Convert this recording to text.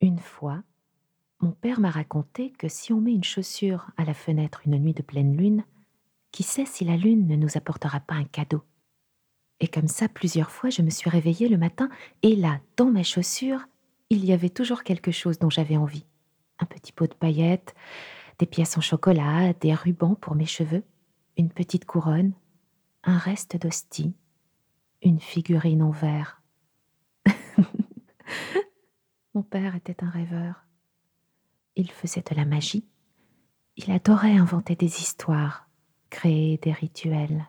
Une fois, mon père m'a raconté que si on met une chaussure à la fenêtre une nuit de pleine lune, qui sait si la lune ne nous apportera pas un cadeau? Et comme ça, plusieurs fois, je me suis réveillée le matin, et là, dans ma chaussure, il y avait toujours quelque chose dont j'avais envie. Un petit pot de paillettes, des pièces en chocolat, des rubans pour mes cheveux, une petite couronne, un reste d'hostie, une figurine en verre. Mon père était un rêveur. Il faisait de la magie. Il adorait inventer des histoires, créer des rituels.